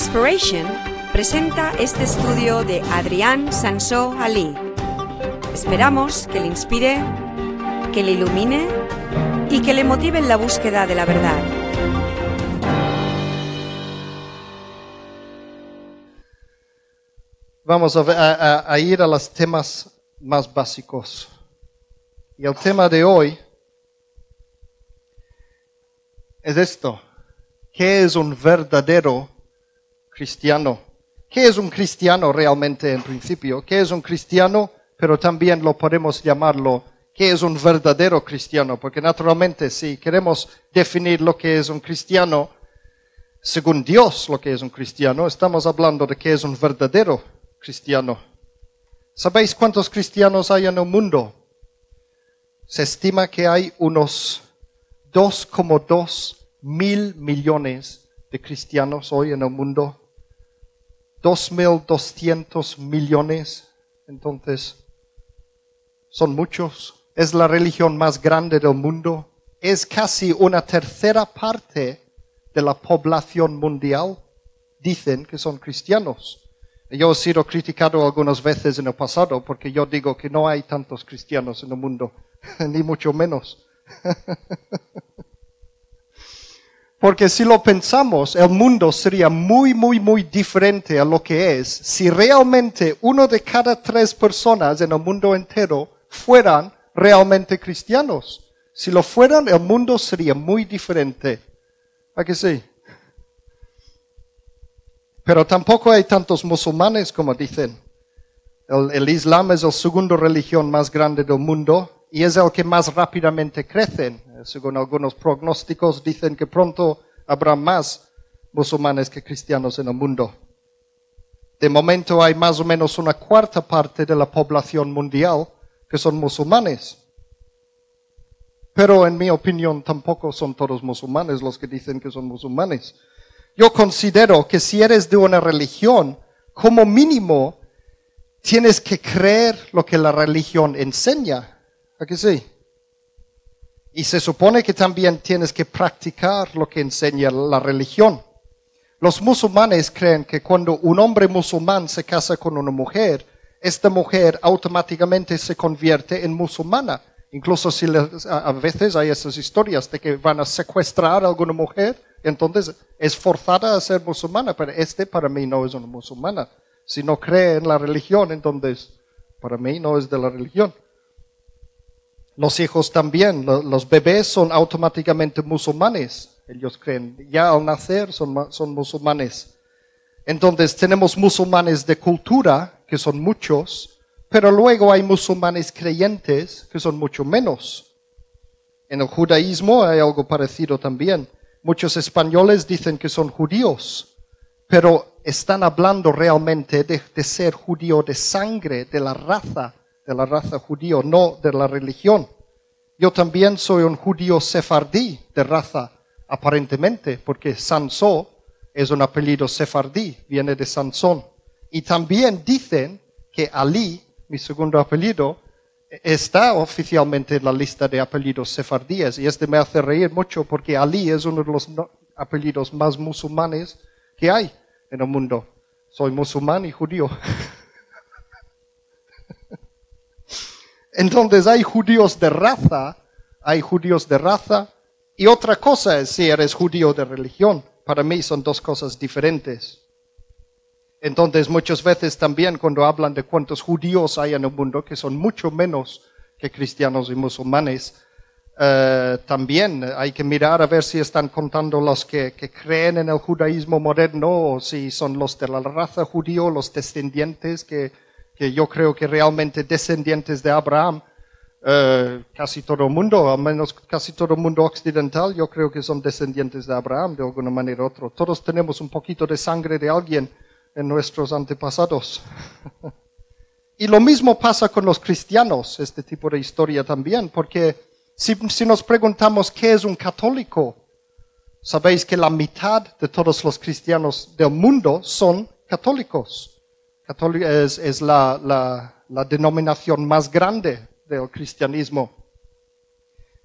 Inspiration presenta este estudio de Adrián Sansó Ali. Esperamos que le inspire, que le ilumine y que le motive en la búsqueda de la verdad. Vamos a, a- a ir a los temas más básicos. Y el tema de hoy es esto. ¿Qué es un verdadero cristiano? ¿Qué es un cristiano realmente en principio? ¿Qué es un cristiano? Pero también lo podemos llamarlo, ¿qué es un verdadero cristiano? Porque naturalmente si queremos definir lo que es un cristiano, según Dios lo que es un cristiano, estamos hablando de qué es un verdadero cristiano. ¿Sabéis cuántos cristianos hay en el mundo? Se estima que hay unos 2,2 mil millones de cristianos hoy en el mundo. 2.200 millones. Entonces, son muchos. Es la religión más grande del mundo. Es casi una tercera parte de la población mundial. Dicen que son cristianos. Yo he sido criticado algunas veces en el pasado porque yo digo que no hay tantos cristianos en el mundo, ni mucho menos. Porque si lo pensamos, el mundo sería muy, muy, muy diferente a lo que es si realmente uno de cada tres personas en el mundo entero fueran realmente cristianos. Si lo fueran, el mundo sería muy diferente. ¿A que sí? Pero tampoco hay tantos musulmanes como dicen. El, Islam es la segunda religión más grande del mundo y es el que más rápidamente crece. Eh, Según algunos pronósticos dicen que pronto habrá más musulmanes que cristianos en el mundo. De momento hay más o menos una cuarta parte de la población mundial que son musulmanes. Pero en mi opinión tampoco son todos musulmanes los que dicen que son musulmanes. Yo considero que si eres de una religión, como mínimo, tienes que creer lo que la religión enseña. ¿A que sí? Y se supone que también tienes que practicar lo que enseña la religión. Los musulmanes creen que cuando un hombre musulmán se casa con una mujer, esta mujer automáticamente se convierte en musulmana. Incluso si a veces hay esas historias de que van a secuestrar a alguna mujer, entonces es forzada a ser musulmana, pero este para mí no es una musulmana. Si no cree en la religión, entonces para mí no es de la religión. Los hijos también, lo- los bebés son automáticamente musulmanes. Ellos creen, ya al nacer son, son musulmanes. Entonces tenemos musulmanes de cultura, que son muchos, pero luego hay musulmanes creyentes, que son mucho menos. En el judaísmo hay algo parecido también. Muchos españoles dicen que son judíos, pero están hablando realmente de, de ser judío de sangre, de la raza, de la raza judío, no de la religión. Yo también soy un judío sefardí de raza, aparentemente, porque Sansó es un apellido sefardí, viene de Sansón. Y también dicen que Ali, mi segundo apellido, está oficialmente en la lista de apellidos sefardíes. Y este me hace reír mucho porque Ali es uno de los apellidos más musulmanes que hay en el mundo. Soy musulmán y judío. Entonces hay judíos de raza, hay judíos de raza, y otra cosa es si eres judío de religión. Para mí son dos cosas diferentes. Entonces muchas veces también cuando hablan de cuántos judíos hay en el mundo, que son mucho menos que cristianos y musulmanes, eh, también hay que mirar a ver si están contando los que, que creen en el judaísmo moderno o si son los de la raza judío, los descendientes, que, que yo creo que realmente descendientes de Abraham, eh, casi todo el mundo, al menos casi todo el mundo occidental, yo creo que son descendientes de Abraham de alguna manera u otra. Todos tenemos un poquito de sangre de alguien en nuestros antepasados. y lo mismo pasa con los cristianos, este tipo de historia también, porque si, si nos preguntamos qué es un católico, sabéis que la mitad de todos los cristianos del mundo son católicos. Católico es, es la, la, la denominación más grande del cristianismo.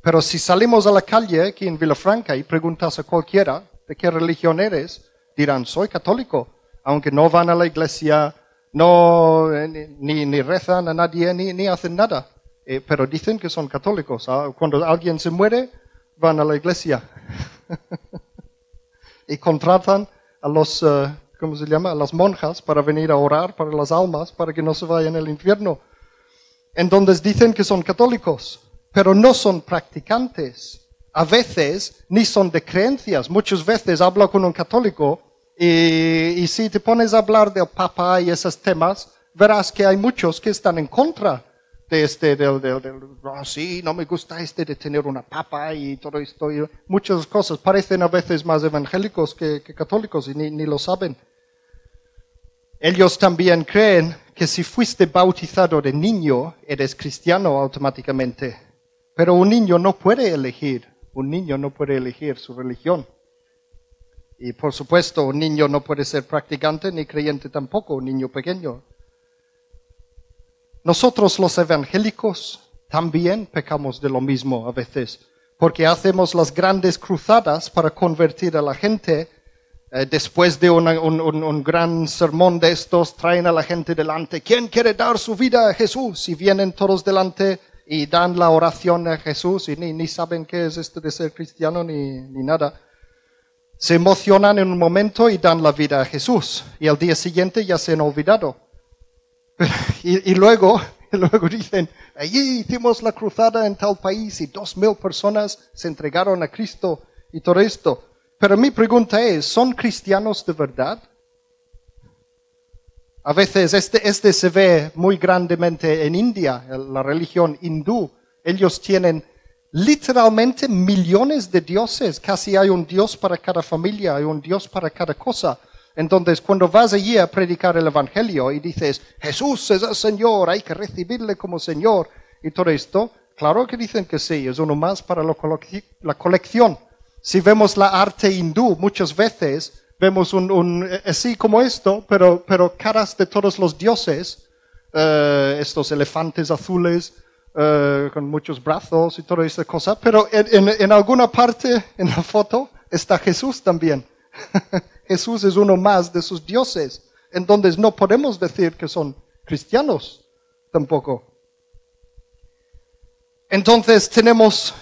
Pero si salimos a la calle aquí en Villafranca y preguntas a cualquiera de qué religión eres, dirán, soy católico, aunque no van a la iglesia, no, eh, ni, ni rezan a nadie, ni, ni hacen nada. Eh, pero dicen que son católicos. Ah, Cuando alguien se muere, van a la iglesia y contratan a los, eh, ¿cómo se llama? Las monjas para venir a orar para las almas, para que no se vayan al infierno. Entonces dicen que son católicos, pero no son practicantes. A veces ni son de creencias. Muchas veces hablo con un católico y, si te pones a hablar del Papa y esos temas, verás que hay muchos que están en contra de este, del, del, "Ah, sí, no me gusta este de tener una papa y todo esto. Y muchas cosas parecen a veces más evangélicos que, católicos y ni lo saben. Ellos también creen que si fuiste bautizado de niño, eres cristiano automáticamente. Pero un niño no puede elegir, un niño no puede elegir su religión. Y por supuesto, un niño no puede ser practicante ni creyente tampoco, un niño pequeño. Nosotros los evangélicos también pecamos de lo mismo a veces, porque hacemos las grandes cruzadas para convertir a la gente. Eh, después de un, gran sermón de estos, traen a la gente delante. ¿Quién quiere dar su vida a Jesús? Y vienen todos delante y dan la oración a Jesús y ni, ni saben qué es esto de ser cristiano ni, nada. Se emocionan en un momento y dan la vida a Jesús. Y al día siguiente ya se han olvidado. Y, luego, luego dicen, allí hicimos la cruzada en tal país y dos mil personas se entregaron a Cristo y todo esto. Pero mi pregunta es, ¿son cristianos de verdad? A veces este, este se ve muy grandemente en India, la religión hindú. Ellos tienen literalmente millones de dioses. Casi hay un dios para cada familia, hay un dios para cada cosa. Entonces, cuando vas allí a predicar el Evangelio y dices, Jesús es el Señor, hay que recibirle como Señor y todo esto, claro que dicen que sí, es uno más para la colección. Si vemos la arte hindú, muchas veces vemos un, un eh, así como esto, pero, pero caras de todos los dioses, eh, estos elefantes azules eh, con muchos brazos y toda esta cosa, pero en, en- en alguna parte en la foto está Jesús también. Jesús es uno más de sus dioses. Entonces no podemos decir que son cristianos tampoco. Entonces tenemos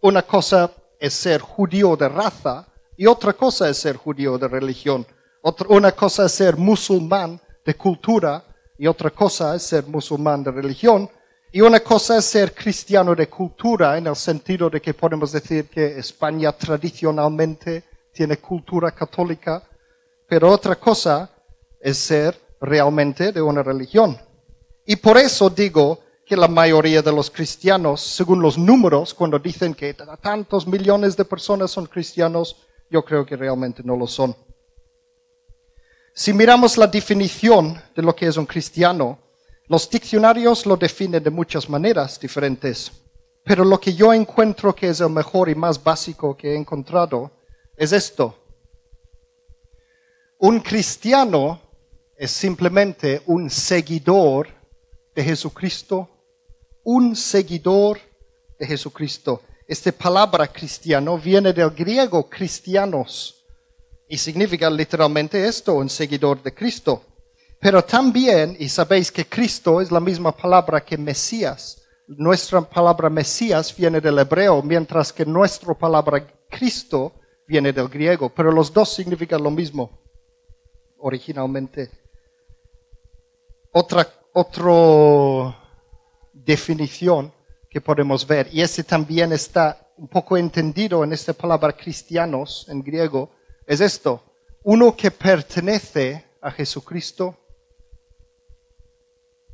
una cosa es ser judío de raza y otra cosa es ser judío de religión. Otra, una cosa es ser musulmán de cultura y otra cosa es ser musulmán de religión. Y una cosa es ser cristiano de cultura en el sentido de que podemos decir que España tradicionalmente tiene cultura católica, pero otra cosa es ser realmente de una religión. Y por eso digo que la mayoría de los cristianos, según los números, cuando dicen que tantos millones de personas son cristianos, yo creo que realmente no lo son. Si miramos la definición de lo que es un cristiano, los diccionarios lo definen de muchas maneras diferentes, pero lo que yo encuentro que es el mejor y más básico que he encontrado es esto. Un cristiano es simplemente un seguidor de Jesucristo, un seguidor de Jesucristo. Esta palabra cristiano viene del griego cristianos y significa literalmente esto, un seguidor de Cristo. Pero también, y sabéis que Cristo es la misma palabra que Mesías. Nuestra palabra Mesías viene del hebreo, mientras que nuestra palabra Cristo viene del griego, pero los dos significan lo mismo originalmente. Otra, otra definición que podemos ver, y ese también está un poco entendido en esta palabra cristianos en griego, es esto, uno que pertenece a Jesucristo.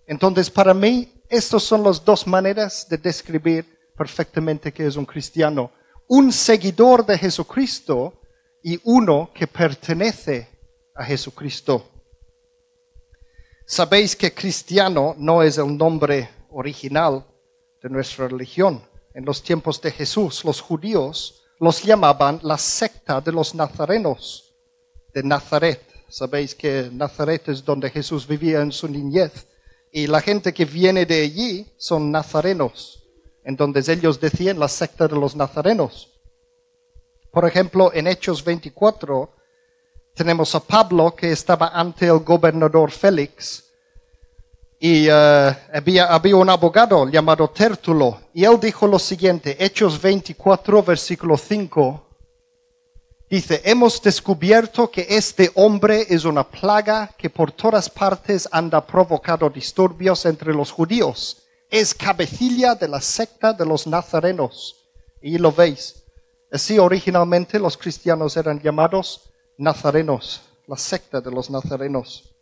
Entonces, para mí, estas son las dos maneras de describir perfectamente qué es un cristiano. Un seguidor de Jesucristo y uno que pertenece a Jesucristo. Sabéis que cristiano no es el nombre original de nuestra religión. En los tiempos de Jesús, los judíos los llamaban la secta de los nazarenos de Nazaret. Sabéis que Nazaret es donde Jesús vivía en su niñez. Y la gente que viene de allí son nazarenos. Entonces ellos decían la secta de los nazarenos. Por ejemplo, en Hechos 24, tenemos a Pablo que estaba ante el gobernador Félix y eh, había, un abogado llamado Tértulo y él dijo lo siguiente, Hechos 24, versículo 5, dice, hemos descubierto que este hombre es una plaga que por todas partes anda provocado disturbios entre los judíos. Es cabecilla de la secta de los nazarenos. Y lo veis. Así originalmente los cristianos eran llamados nazarenos, la secta de los nazarenos.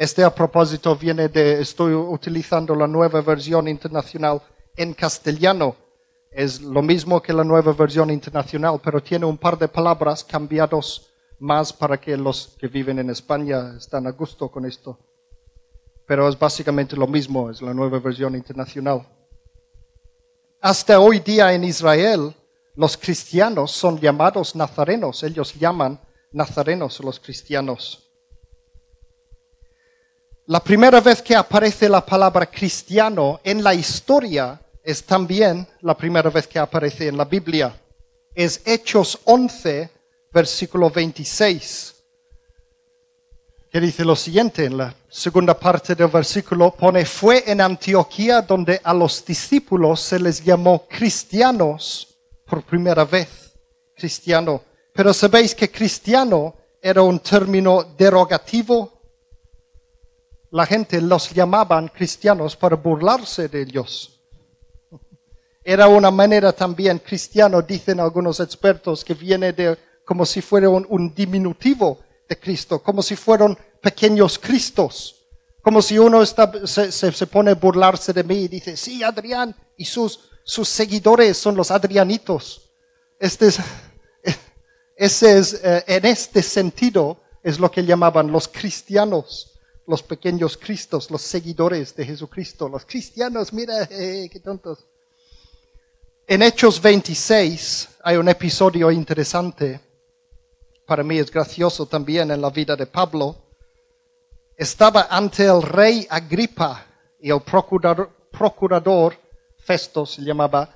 Este a propósito viene de, estoy utilizando la nueva versión internacional en castellano. Es lo mismo que la nueva versión internacional, pero tiene un par de palabras cambiados más para que los que viven en España estén a gusto con esto. Pero es básicamente lo mismo, es la nueva versión internacional. Hasta hoy día en Israel, los cristianos son llamados nazarenos, ellos llaman nazarenos los cristianos. La primera vez que aparece la palabra cristiano en la historia es también la primera vez que aparece en la Biblia. Es Hechos 11, versículo 26, que dice lo siguiente, en la segunda parte del versículo pone, fue en Antioquía donde a los discípulos se les llamó cristianos por primera vez, cristiano. Pero sabéis que cristiano era un término derogativo la gente los llamaban cristianos para burlarse de ellos. Era una manera también cristiano, dicen algunos expertos, que viene de como si fuera un, diminutivo de Cristo, como si fueran pequeños Cristos, como si uno se, pone a burlarse de mí y dice, sí, Adrián, y sus, seguidores son los adrianitos. Este es, eh, en este sentido es lo que llamaban los cristianos los pequeños cristos, los seguidores de Jesucristo, los cristianos, mira, eh, qué tontos. En Hechos 26 hay un episodio interesante, para mí es gracioso también en la vida de Pablo. Estaba ante el rey Agripa y el procurador, procurador Festo se llamaba,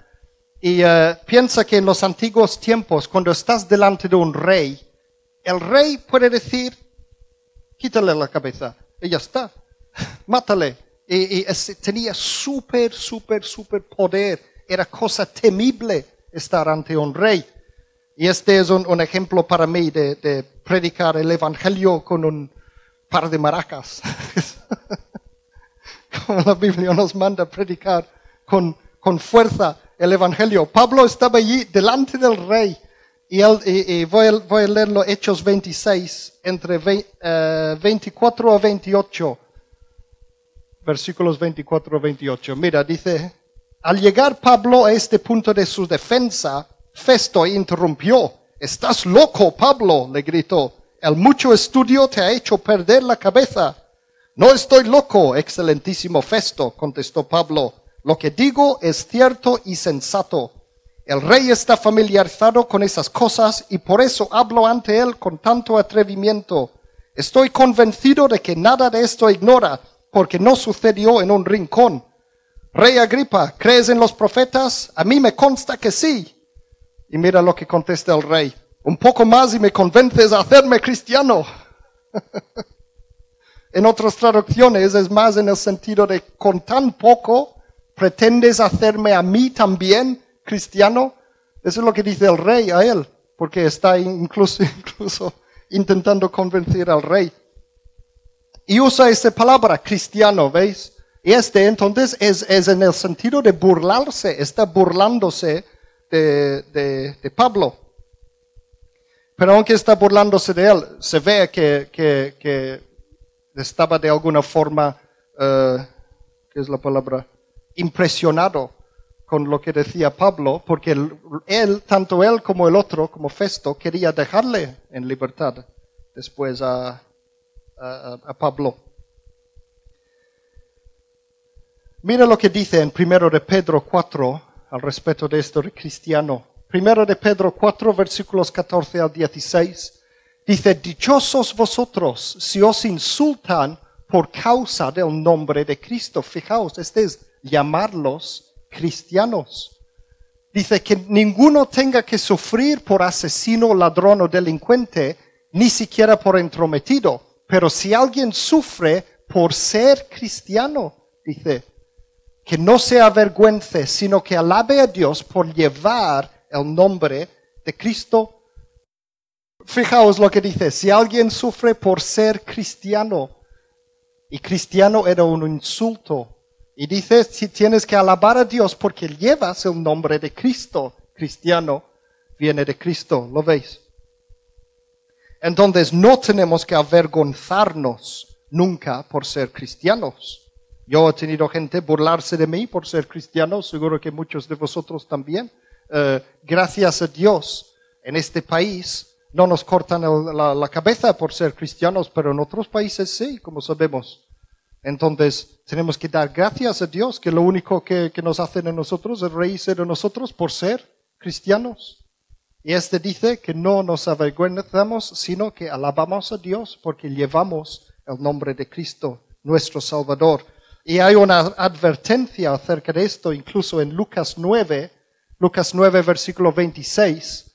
y eh, piensa que en los antiguos tiempos, cuando estás delante de un rey, el rey puede decir, quítale la cabeza y ya está. Mátale. Y, tenía súper, súper, súper poder. Era cosa temible estar ante un rey. Y este es un, ejemplo para mí de, predicar el Evangelio con un par de maracas. Como la Biblia nos manda predicar con, con fuerza el Evangelio. Pablo estaba allí delante del rey y, voy, a, leerlo Hechos 26, entre 24 a 28, versículos 24 a 28. Mira, dice, al llegar Pablo a este punto de su defensa, Festo interrumpió. Estás loco, Pablo, le gritó. El mucho estudio te ha hecho perder la cabeza. No estoy loco, excelentísimo Festo, contestó Pablo. Lo que digo es cierto y sensato. El rey está familiarizado con esas cosas y por eso hablo ante él con tanto atrevimiento. Estoy convencido de que nada de esto ignora, porque no sucedió en un rincón. Rey Agripa, ¿crees en los profetas? A mí me consta que sí. Y mira lo que contesta el rey. Un poco más y me convences a hacerme cristiano. en otras traducciones es más en el sentido de con tan poco pretendes hacerme a mí también cristiano, eso es lo que dice el rey a él, porque está incluso, incluso intentando convencer al rey. Y usa esa palabra, cristiano, ¿veis? Y este entonces es, es en el sentido de burlarse, está burlándose de, de, Pablo. Pero aunque está burlándose de él, se ve que, que, estaba de alguna forma, uh, ¿qué es la palabra? Impresionado con lo que decía Pablo, porque él, tanto él como el otro, como Festo, quería dejarle en libertad después a, a, Pablo. Mira lo que dice en 1 de Pedro 4 al respecto de esto de cristiano. Primero de Pedro 4 versículos 14 al 16 dice, dichosos vosotros si os insultan por causa del nombre de Cristo. Fijaos, este es llamarlos cristianos. Dice que ninguno tenga que sufrir por asesino, ladrón o delincuente, ni siquiera por entrometido, pero si alguien sufre por ser cristiano, dice, que no se avergüence, sino que alabe a Dios por llevar el nombre de Cristo. Fijaos lo que dice, si alguien sufre por ser cristiano, y cristiano era un insulto, y dice, si tienes que alabar a Dios porque llevas el nombre de Cristo, cristiano, viene de Cristo, ¿lo veis? Entonces no tenemos que avergonzarnos nunca por ser cristianos. Yo he tenido gente burlarse de mí por ser cristiano, seguro que muchos de vosotros también. Eh, gracias a Dios, en este país no nos cortan la, la, cabeza por ser cristianos, pero en otros países sí, como sabemos. Entonces tenemos que dar gracias a Dios, que lo único que, que nos hacen a nosotros es reírse de nosotros por ser cristianos. Y este dice que no nos avergüenzamos, sino que alabamos a Dios porque llevamos el nombre de Cristo, nuestro Salvador. Y hay una advertencia acerca de esto, incluso en Lucas 9, Lucas 9, versículo 26.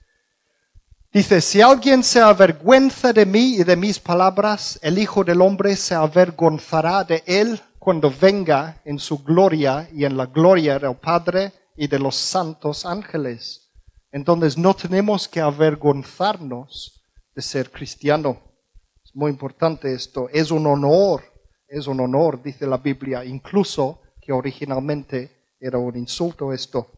Dice, si alguien se avergüenza de mí y de mis palabras, el Hijo del Hombre se avergonzará de él cuando venga en su gloria y en la gloria del Padre y de los santos ángeles. Entonces no tenemos que avergonzarnos de ser cristiano. Es muy importante esto. Es un honor, es un honor, dice la Biblia, incluso que originalmente era un insulto esto.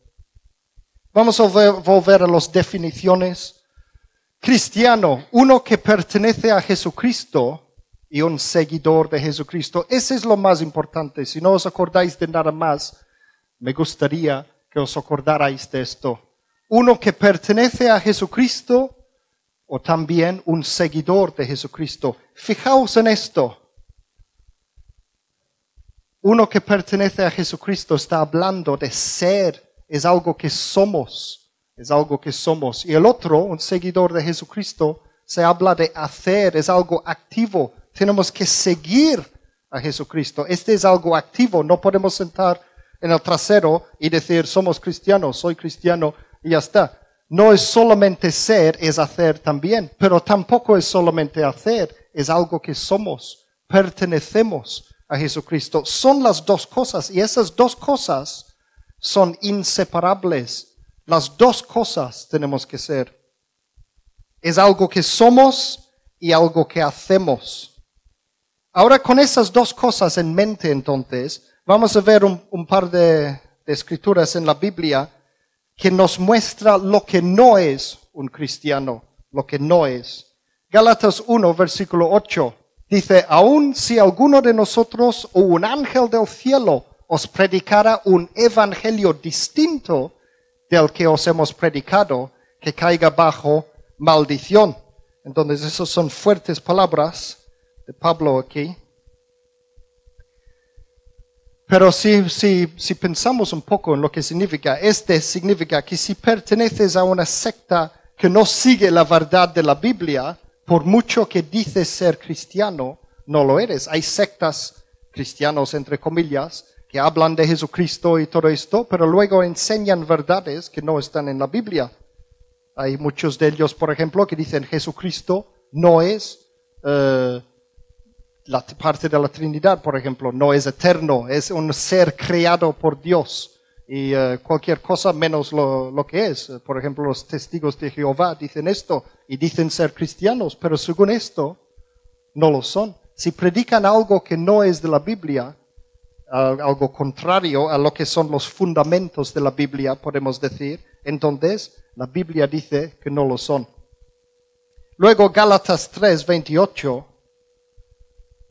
Vamos a volver a las definiciones. Cristiano, uno que pertenece a Jesucristo y un seguidor de Jesucristo. Ese es lo más importante. Si no os acordáis de nada más, me gustaría que os acordarais de esto uno que pertenece a Jesucristo o también un seguidor de Jesucristo. Fijaos en esto. Uno que pertenece a Jesucristo está hablando de ser, es algo que somos, es algo que somos. Y el otro, un seguidor de Jesucristo, se habla de hacer, es algo activo. Tenemos que seguir a Jesucristo. Este es algo activo. No podemos sentar en el trasero y decir, somos cristianos, soy cristiano, y ya está. No es solamente ser, es hacer también, pero tampoco es solamente hacer, es algo que somos, pertenecemos a Jesucristo. Son las dos cosas y esas dos cosas son inseparables. Las dos cosas tenemos que ser. Es algo que somos y algo que hacemos. Ahora con esas dos cosas en mente entonces, vamos a ver un, par de escrituras en la Biblia que nos muestra lo que no es un cristiano, lo que no es. Gálatas 1, versículo 8, dice, aun si alguno de nosotros o un ángel del cielo os predicara un evangelio distinto del que os hemos predicado, que caiga bajo maldición. Entonces, esas son fuertes palabras de Pablo aquí. Pero si, si, si pensamos un poco en lo que significa, este significa que si perteneces a una secta que no sigue la verdad de la Biblia, por mucho que dices ser cristiano, no lo eres. Hay sectas cristianos, entre comillas, que hablan de Jesucristo y todo esto, pero luego enseñan verdades que no están en la Biblia. Hay muchos de ellos, por ejemplo, que dicen Jesucristo no es eh, la parte de la Trinidad, por ejemplo, no es eterno, es un ser creado por Dios y eh, cualquier cosa menos lo, lo, que es. Por ejemplo, los testigos de Jehová dicen esto y dicen ser cristianos, pero según esto no lo son. Si predican algo que no es de la Biblia, algo contrario a lo que son los fundamentos de la Biblia, podemos decir, entonces la Biblia dice que no lo son. Luego Gálatas 3, 28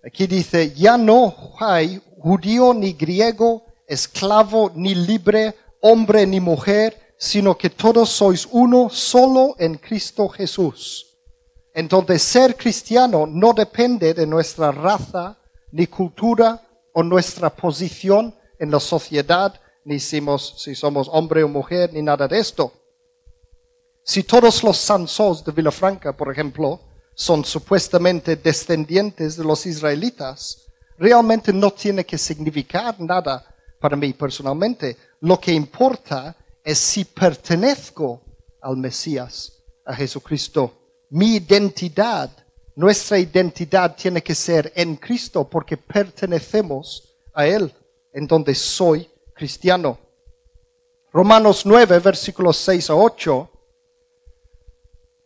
Aquí dice, ya no hay judío ni griego, esclavo ni libre, hombre ni mujer, sino que todos sois uno solo en Cristo Jesús. Entonces ser cristiano no depende de nuestra raza, ni cultura o nuestra posición en la sociedad, ni si somos, hombre o mujer, ni nada de esto. Si todos los sansos de Villafranca, por ejemplo, son supuestamente descendientes de los israelitas, realmente no tiene que significar nada para mí personalmente. Lo que importa es si pertenezco al Mesías, a Jesucristo mi identidad, nuestra identidad tiene que ser en Cristo porque pertenecemos a Él, en donde soy cristiano. Romanos 9, versículos 6 a 8.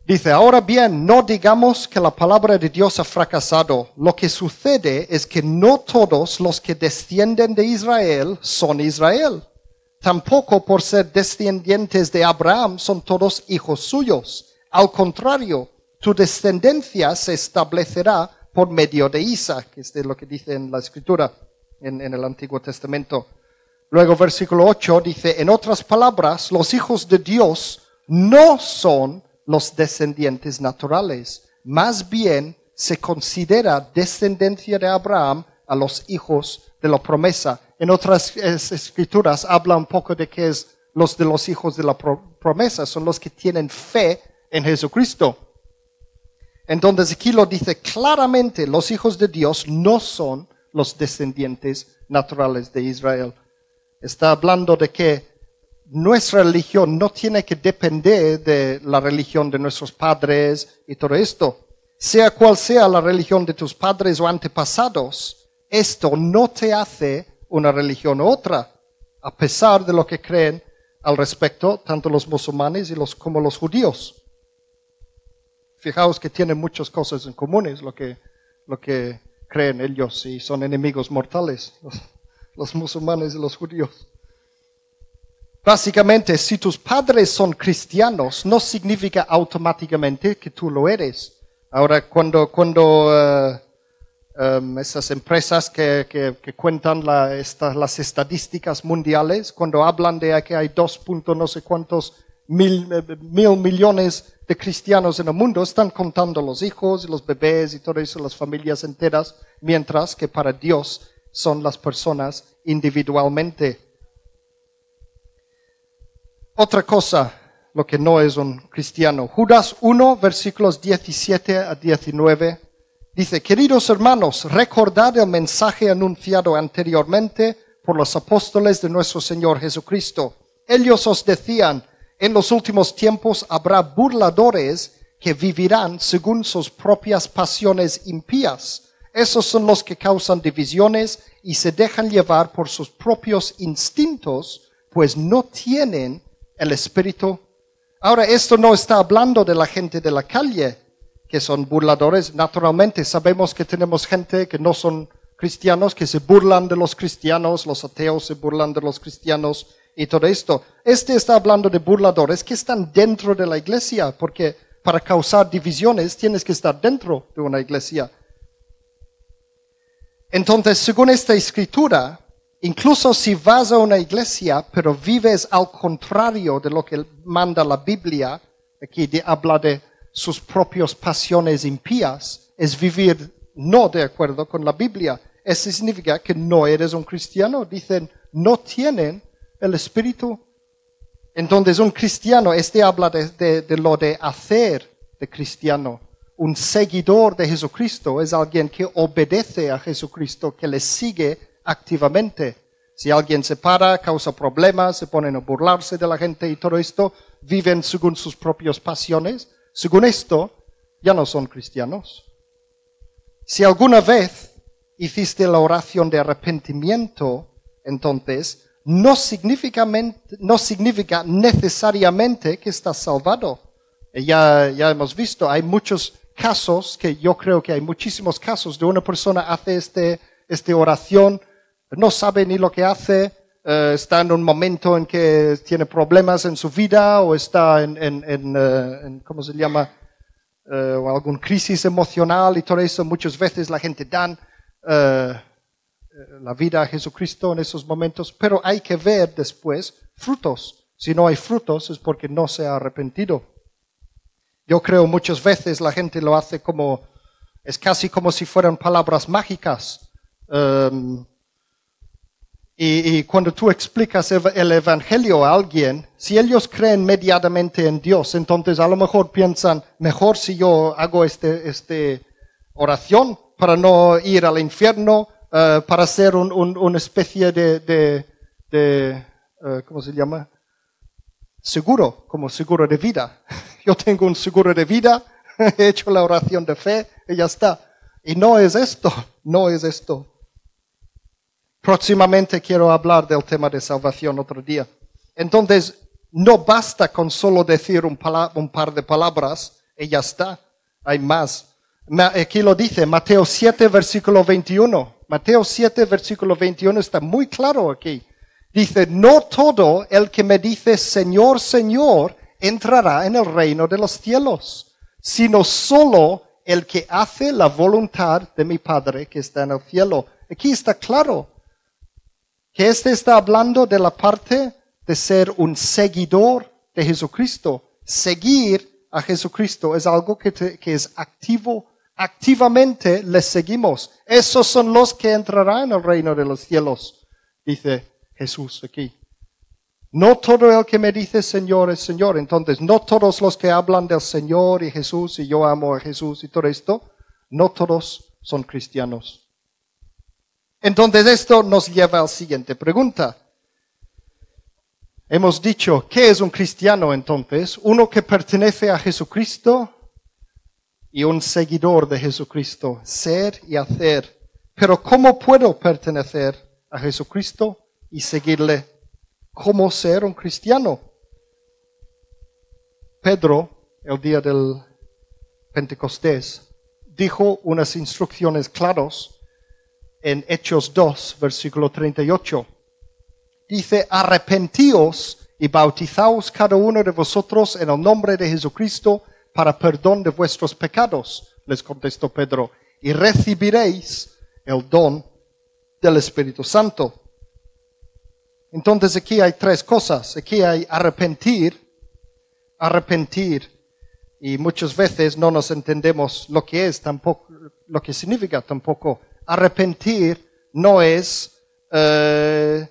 Dice, ahora bien, no digamos que la palabra de Dios ha fracasado. Lo que sucede es que no todos los que descienden de Israel son Israel. Tampoco por ser descendientes de Abraham son todos hijos suyos. Al contrario, tu descendencia se establecerá por medio de Isaac, que es lo que dice en la escritura, en, en el Antiguo Testamento. Luego versículo 8 dice, en otras palabras, los hijos de Dios no son los descendientes naturales. Más bien se considera descendencia de Abraham a los hijos de la promesa. En otras escrituras habla un poco de que es los de los hijos de la promesa, son los que tienen fe en Jesucristo. Entonces aquí lo dice claramente, los hijos de Dios no son los descendientes naturales de Israel. Está hablando de que nuestra religión no tiene que depender de la religión de nuestros padres y todo esto. Sea cual sea la religión de tus padres o antepasados, esto no te hace una religión u otra, a pesar de lo que creen al respecto tanto los musulmanes y los, como los judíos. Fijaos que tienen muchas cosas en comunes lo que, lo que creen ellos y son enemigos mortales, los musulmanes y los judíos. Básicamente, si tus padres son cristianos, no significa automáticamente que tú lo eres. Ahora, cuando, cuando uh, um, esas empresas que, que, cuentan la, las estadísticas mundiales, cuando hablan de que hay dos puntos no sé cuántos mil, eh, mil millones de cristianos en el mundo, están contando los hijos y los bebés y todo eso, las familias enteras, mientras que para Dios son las personas individualmente. Otra cosa, lo que no es un cristiano. Judas 1, versículos 17 a 19, dice, queridos hermanos, recordad el mensaje anunciado anteriormente por los apóstoles de nuestro Señor Jesucristo. Ellos os decían, en los últimos tiempos habrá burladores que vivirán según sus propias pasiones impías. Esos son los que causan divisiones y se dejan llevar por sus propios instintos, pues no tienen el Espíritu. Ahora, esto no está hablando de la gente de la calle, que son burladores. Naturalmente, sabemos que tenemos gente que no son cristianos, que se burlan de los cristianos, los ateos se burlan de los cristianos y todo esto. Este está hablando de burladores que están dentro de la iglesia, porque para causar divisiones tienes que estar dentro de una iglesia. Entonces, según esta escritura, Incluso si vas a una iglesia, pero vives al contrario de lo que manda la Biblia, aquí habla de sus propias pasiones impías, es vivir no de acuerdo con la Biblia. Eso significa que no eres un cristiano. Dicen, no tienen el Espíritu. Entonces un cristiano, este habla de, lo de hacer de cristiano. Un seguidor de Jesucristo es alguien que obedece a Jesucristo, que le sigue activamente. Si alguien se para, causa problemas, se ponen a burlarse de la gente y todo esto, viven según sus propias pasiones, según esto, ya no son cristianos. Si alguna vez hiciste la oración de arrepentimiento, entonces no significa, no significa necesariamente que estás salvado. Ya, ya hemos visto, hay muchos casos, que yo creo que hay muchísimos casos de una persona hace este, esta oración no sabe ni lo que hace, eh, está en un momento en que tiene problemas en su vida o está en, en, eh, ¿cómo se llama? Eh, o algún crisis emocional y todo eso. Muchas veces la gente dan la vida a Jesucristo en esos momentos, pero hay que ver después frutos. Si no hay frutos es porque no se ha arrepentido. Yo creo muchas veces la gente lo hace como, es casi como si fueran palabras mágicas. Em, y, cuando tú explicas el Evangelio a alguien, si ellos creen mediadamente en Dios, entonces a lo mejor piensan, mejor si yo hago este, este oración para no ir al infierno, uh, para ser un, un, una especie de, de, de uh, ¿cómo se llama? Seguro, como seguro de vida. Yo tengo un seguro de vida, He hecho la oración de fe y ya está. Y no es esto, no es esto. Próximamente quiero hablar del tema de salvación otro día. Entonces, no basta con solo decir un, par de palabras y ya está. Hay más. Aquí lo dice Mateo 7, versículo 21. Mateo 7, versículo 21 está muy claro aquí. Dice, no todo el que me dice Señor, Señor, entrará en el reino de los cielos, sino solo el que hace la voluntad de mi Padre que está en el cielo. Aquí está claro que este está hablando de la parte de ser un seguidor de Jesucristo. Seguir a Jesucristo es algo que, que es activo. Activamente le seguimos. Esos son los que entrarán en el reino de los cielos, dice Jesús aquí. No todo el que me dice Señor es Señor. Entonces, no todos los que hablan del Señor y Jesús y yo amo a Jesús y todo esto, no todos son cristianos. Entonces, esto nos lleva a la siguiente pregunta. Hemos dicho, ¿qué es un cristiano entonces? Uno que pertenece a Jesucristo y un seguidor de Jesucristo, ser y hacer. Pero ¿cómo puedo pertenecer a Jesucristo y seguirle? ¿Cómo ser un cristiano? Pedro, el día del Pentecostés, dijo unas instrucciones claras en Hechos 2, versículo 38 dice, arrepentíos y bautizaos cada uno de vosotros en el nombre de Jesucristo para perdón de vuestros pecados, les contestó Pedro, y recibiréis el don del Espíritu Santo. Entonces aquí hay tres cosas. Aquí hay arrepentir, arrepentir, y muchas veces no nos entendemos lo que es tampoco, lo que significa tampoco. Arrepentir no es eh,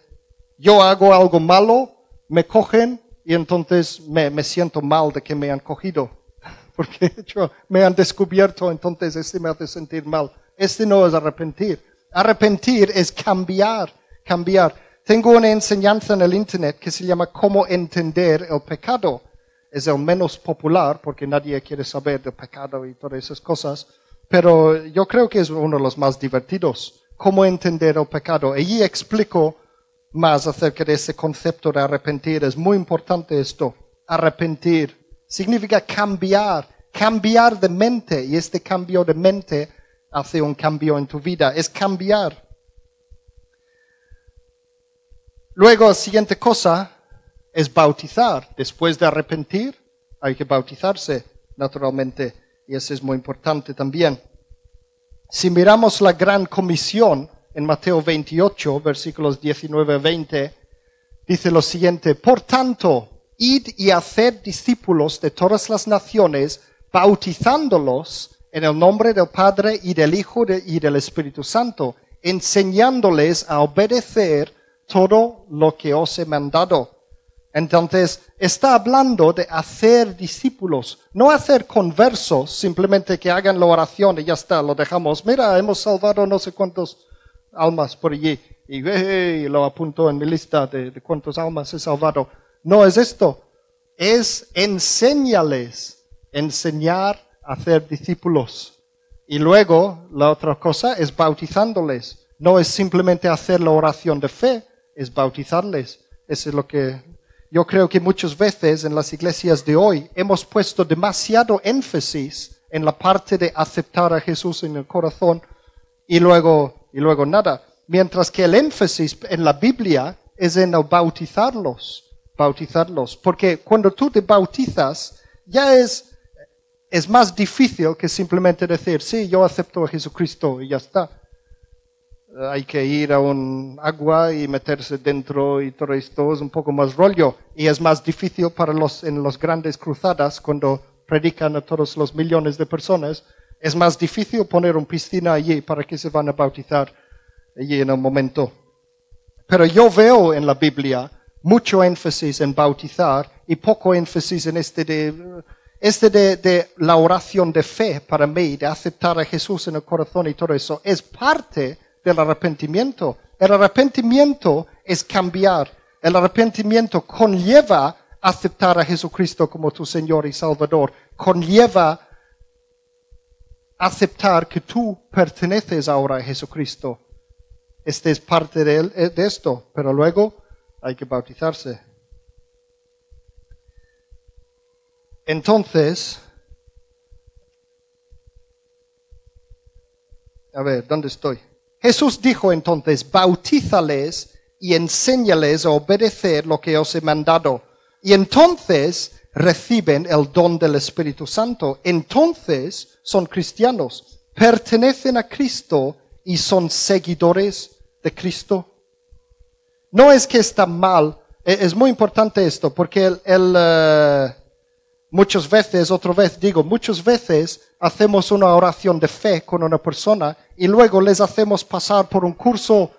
yo hago algo malo, me cogen y entonces me, siento mal de que me han cogido. Porque me han descubierto, entonces este me hace sentir mal. Este no es arrepentir. Arrepentir es cambiar, cambiar. Tengo una enseñanza en el Internet que se llama Cómo entender el pecado. Es el menos popular porque nadie quiere saber del pecado y todas esas cosas. Pero yo creo que es uno de los más divertidos. Cómo entender el pecado. Allí explico más acerca de ese concepto de arrepentir. Es muy importante esto. Arrepentir significa cambiar, cambiar de mente. Y este cambio de mente hace un cambio en tu vida. Es cambiar. Luego, la siguiente cosa es bautizar. Después de arrepentir, hay que bautizarse, naturalmente. Y eso es muy importante también. Si miramos la gran comisión, en Mateo 28, versículos 19 a 20, dice lo siguiente, por tanto, id y haced discípulos de todas las naciones, bautizándolos en el nombre del Padre y del Hijo y del Espíritu Santo, enseñándoles a obedecer todo lo que os he mandado. Entonces, está hablando de hacer discípulos, no hacer conversos, simplemente que hagan la oración y ya está, lo dejamos. Mira, hemos salvado no sé cuántos almas por allí y, lo apunto en mi lista de, de cuántos almas he salvado. No es esto, es enseñarles, enseñar a hacer discípulos. Y luego la otra cosa es bautizándoles. No es simplemente hacer la oración de fe, es bautizarles. Eso es lo que yo creo que muchas veces en las iglesias de hoy hemos puesto demasiado énfasis en la parte de aceptar a Jesús en el corazón y luego y luego nada. Mientras que el énfasis en la Biblia es en bautizarlos, bautizarlos. Porque cuando tú te bautizas, ya es, es más difícil que simplemente decir, sí, yo acepto a Jesucristo y ya está. Hay que ir a un agua y meterse dentro y todo esto es un poco más rollo. Y es más difícil para los, en las grandes cruzadas, cuando predican a todos los millones de personas, es más difícil poner una piscina allí para que se van a bautizar allí en el momento. Pero yo veo en la Biblia mucho énfasis en bautizar y poco énfasis en este de, este de, de la oración de fe para mí, de aceptar a Jesús en el corazón y todo eso. Es parte del arrepentimiento. El arrepentimiento es cambiar. El arrepentimiento conlleva aceptar a Jesucristo como tu Señor y Salvador. Conlleva aceptar que tú perteneces ahora a Jesucristo. Este es parte de, eh, de esto, pero luego hay que bautizarse. Entonces, a ver, ¿dónde estoy? Jesús dijo entonces, bautízales y enséñales a obedecer lo que os he mandado. Y entonces reciben el don del Espíritu Santo. Entonces son cristianos, pertenecen a Cristo y son seguidores de Cristo. No es que está mal, e-, es muy importante esto, porque el, eh, muchas veces, otra vez digo, muchas veces hacemos una oración de fe con una persona y luego les hacemos pasar por un curso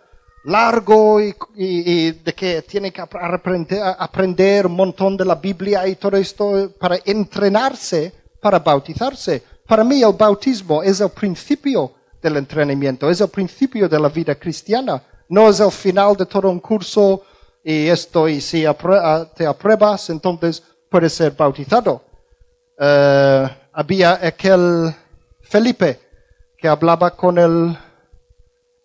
largo y, de que tiene que aprender, aprender, un montón de la Biblia y todo esto para entrenarse, para bautizarse. Para mí el bautismo es el principio del entrenamiento, es el principio de la vida cristiana, no es el final de todo un curso y esto, y si te apruebas, entonces puedes ser bautizado. Eh, había aquel Felipe que hablaba con el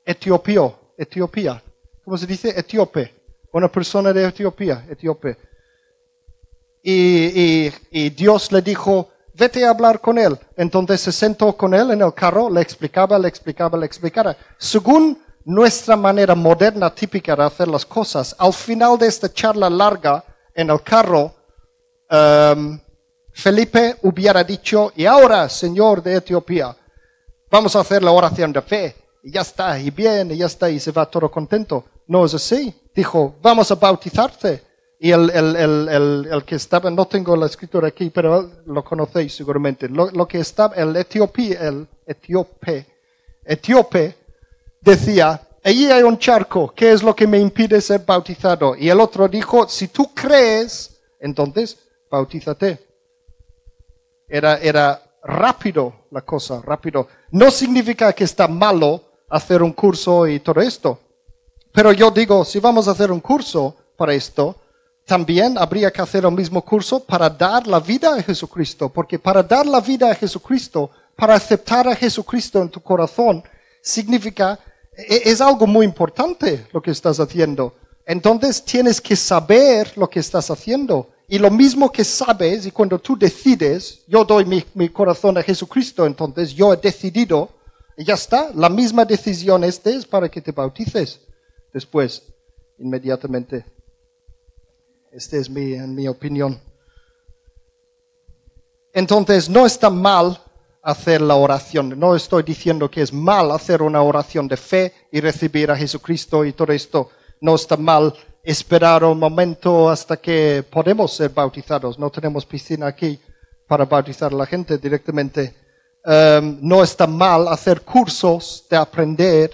etiopio, Etiopía. ¿Cómo se dice? Etíope. Una persona de Etiopía, etíope. Y, y, Dios le dijo, vete a hablar con él. Entonces se sentó con él en el carro, le explicaba, le explicaba, le explicaba. Según nuestra manera moderna típica de hacer las cosas, al final de esta charla larga en el carro, um, Felipe hubiera dicho, y ahora, Señor de Etiopía, vamos a hacer la oración de fe y ya está, y bien, y ya está, y se va todo contento. No es así. Dijo, vamos a bautizarte. Y el, el, el, el, que estaba, no tengo la escritura aquí, pero lo conocéis seguramente. Lo, que estaba, el etíope, el etíope, etíope decía, allí hay un charco, ¿qué es lo que me impide ser bautizado? Y el otro dijo, si tú crees, entonces bautízate. Era, era rápido la cosa, rápido. No significa que está malo hacer un curso y todo esto. Pero yo digo, si vamos a hacer un curso para esto, también habría que hacer el mismo curso para dar la vida a Jesucristo, porque para dar la vida a Jesucristo, para aceptar a Jesucristo en tu corazón, significa, es algo muy importante lo que estás haciendo. Entonces tienes que saber lo que estás haciendo. Y lo mismo que sabes, y cuando tú decides, yo doy mi, corazón a Jesucristo, entonces yo he decidido y ya está, la misma decisión este es para que te bautices después, inmediatamente. Este es mi, en mi opinión. Entonces, no está mal hacer la oración. No estoy diciendo que es mal hacer una oración de fe y recibir a Jesucristo y todo esto. No está mal esperar un momento hasta que podemos ser bautizados. No tenemos piscina aquí para bautizar a la gente directamente. Em, no está mal hacer cursos de aprender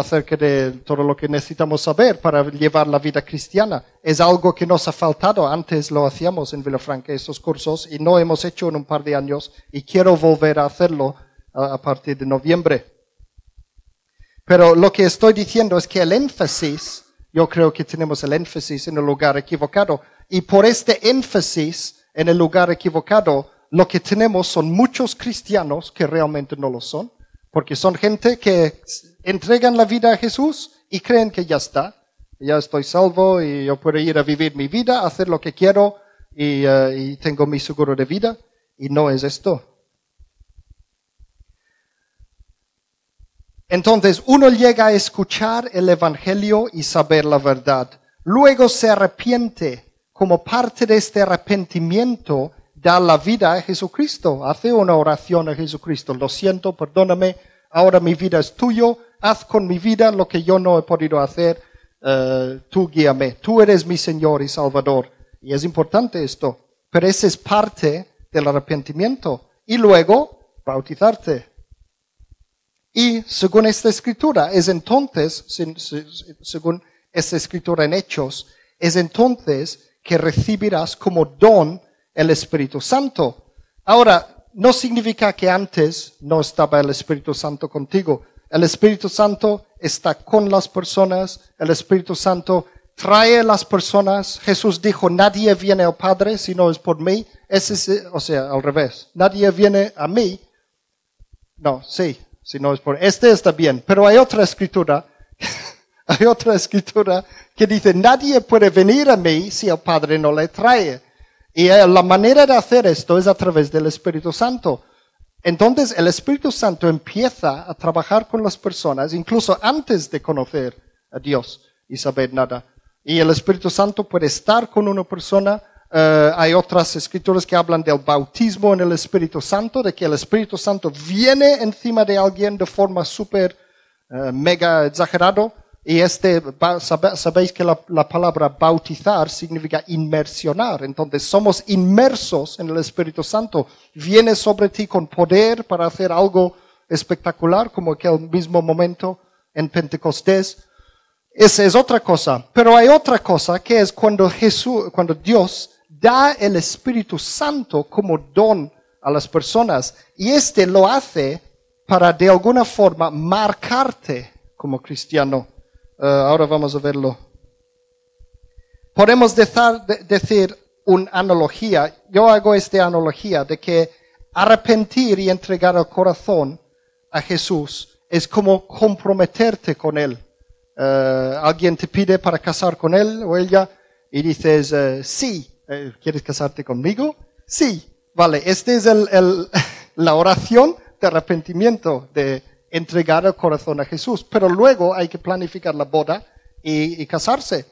acerca de todo lo que necesitamos saber para llevar la vida cristiana. Es algo que nos ha faltado. Antes lo hacíamos en Villafranca, esos cursos, y no hemos hecho en un par de años, y quiero volver a hacerlo a partir de noviembre. Pero lo que estoy diciendo es que el énfasis, yo creo que tenemos el énfasis en el lugar equivocado, y por este énfasis en el lugar equivocado, lo que tenemos son muchos cristianos que realmente no lo son, porque son gente que entregan la vida a Jesús y creen que ya está, ya estoy salvo y yo puedo ir a vivir mi vida, hacer lo que quiero y, eh, y tengo mi seguro de vida. Y no es esto. Entonces uno llega a escuchar el Evangelio y saber la verdad. Luego se arrepiente. Como parte de este arrepentimiento, da la vida a Jesucristo, hace una oración a Jesucristo, lo siento, perdóname, ahora mi vida es tuyo, haz con mi vida lo que yo no he podido hacer, uh, tú guíame, tú eres mi Señor y Salvador. Y es importante esto, pero esa es parte del arrepentimiento. Y luego, bautizarte. Y según esta escritura, es entonces, según esta escritura en Hechos, es entonces que recibirás como don el Espíritu Santo. Ahora, no significa que antes no estaba el Espíritu Santo contigo. El Espíritu Santo está con las personas, el Espíritu Santo trae las personas. Jesús dijo, nadie viene al Padre si no es por mí. Ese es, o sea, al revés. Nadie viene a mí No, sí, si no es por... Este está bien, pero hay otra escritura, hay otra escritura que dice, nadie puede venir a mí si el Padre no le trae. Y eh, la manera de hacer esto es a través del Espíritu Santo. Entonces el Espíritu Santo empieza a trabajar con las personas, incluso antes de conocer a Dios y saber nada. Y el Espíritu Santo puede estar con una persona. Eh, hay otras escrituras que hablan del bautismo en el Espíritu Santo, de que el Espíritu Santo viene encima de alguien de forma súper eh, mega exagerado. Y este, sabéis que la, la, palabra bautizar significa inmersionar. Entonces somos inmersos en el Espíritu Santo. Viene sobre ti con poder para hacer algo espectacular, como aquel mismo momento en Pentecostés. Esa es otra cosa. Pero hay otra cosa que es cuando Jesús, cuando Dios da el Espíritu Santo como don a las personas. Y este lo hace para de alguna forma marcarte como cristiano. Uh, ahora vamos a verlo. Podemos decir una analogía. Yo hago esta analogía de que arrepentir y entregar el corazón a Jesús es como comprometerte con Él. Uh, alguien te pide para casar con él o ella y dices, uh, sí, ¿quieres casarte conmigo? Sí, vale, esta es el, la oración de arrepentimiento, de entregar el corazón a Jesús. Pero luego hay que planificar la boda y, y casarse.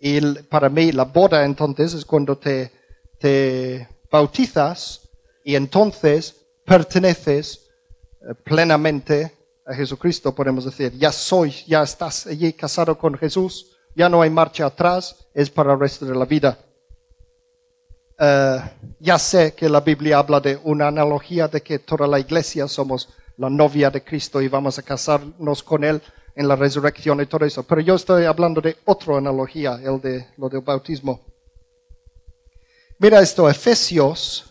Y para mí la boda entonces es cuando te, te bautizas y entonces perteneces plenamente a Jesucristo, podemos decir, ya soy, ya estás allí casado con Jesús, ya no hay marcha atrás, es para el resto de la vida. Uh, ya sé que la Biblia habla de una analogía de que toda la iglesia somos la novia de Cristo y vamos a casarnos con Él en la resurrección y todo eso. Pero yo estoy hablando de otra analogía, el de lo del bautismo. Mira esto, Efesios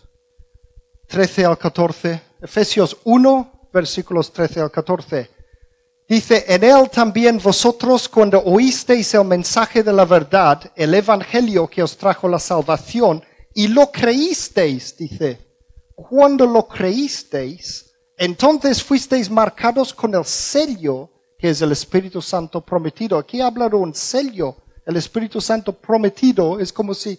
13 al 14, Efesios 1, versículos 13 al 14. Dice, en él también vosotros cuando oísteis el mensaje de la verdad, el evangelio que os trajo la salvación, y lo creísteis, dice, cuando lo creísteis, entonces fuisteis marcados con el sello que es el Espíritu Santo prometido. Aquí habla de un sello. El Espíritu Santo prometido es como si,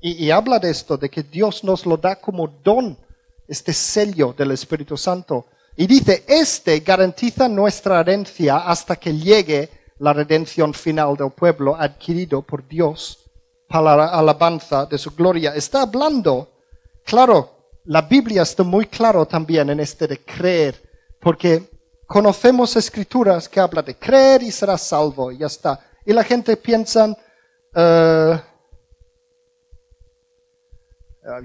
y, habla de esto, de que Dios nos lo da como don, este sello del Espíritu Santo. Y dice, este garantiza nuestra herencia hasta que llegue la redención final del pueblo adquirido por Dios para la alabanza de su gloria. Está hablando, claro, la Biblia está muy claro también en este de creer, porque conocemos escrituras que hablan de creer y serás salvo, y ya está. Y la gente piensa, uh,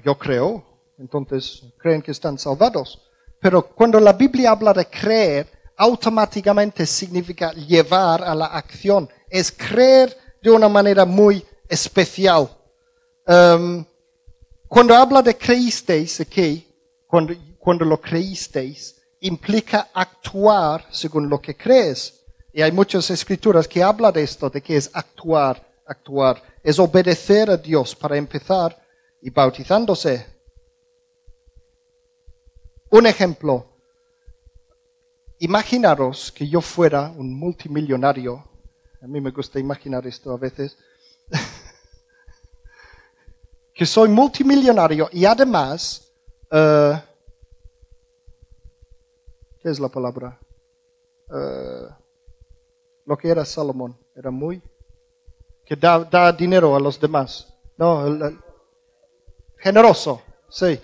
yo creo, entonces creen que están salvados. Pero cuando la Biblia habla de creer, automáticamente significa llevar a la acción. Es creer de una manera muy especial. Um, cuando habla de creísteis aquí, cuando, cuando lo creísteis, implica actuar según lo que crees. Y hay muchas escrituras que hablan de esto, de que es actuar, actuar. Es obedecer a Dios para empezar y bautizándose. Un ejemplo. Imaginaros que yo fuera un multimillonario. A mí me gusta imaginar esto a veces. que soy multimillonario y además, uh, ¿qué es la palabra? Uh, lo que era Salomón, era muy, que da, da dinero a los demás. No, el, el, generoso, sí.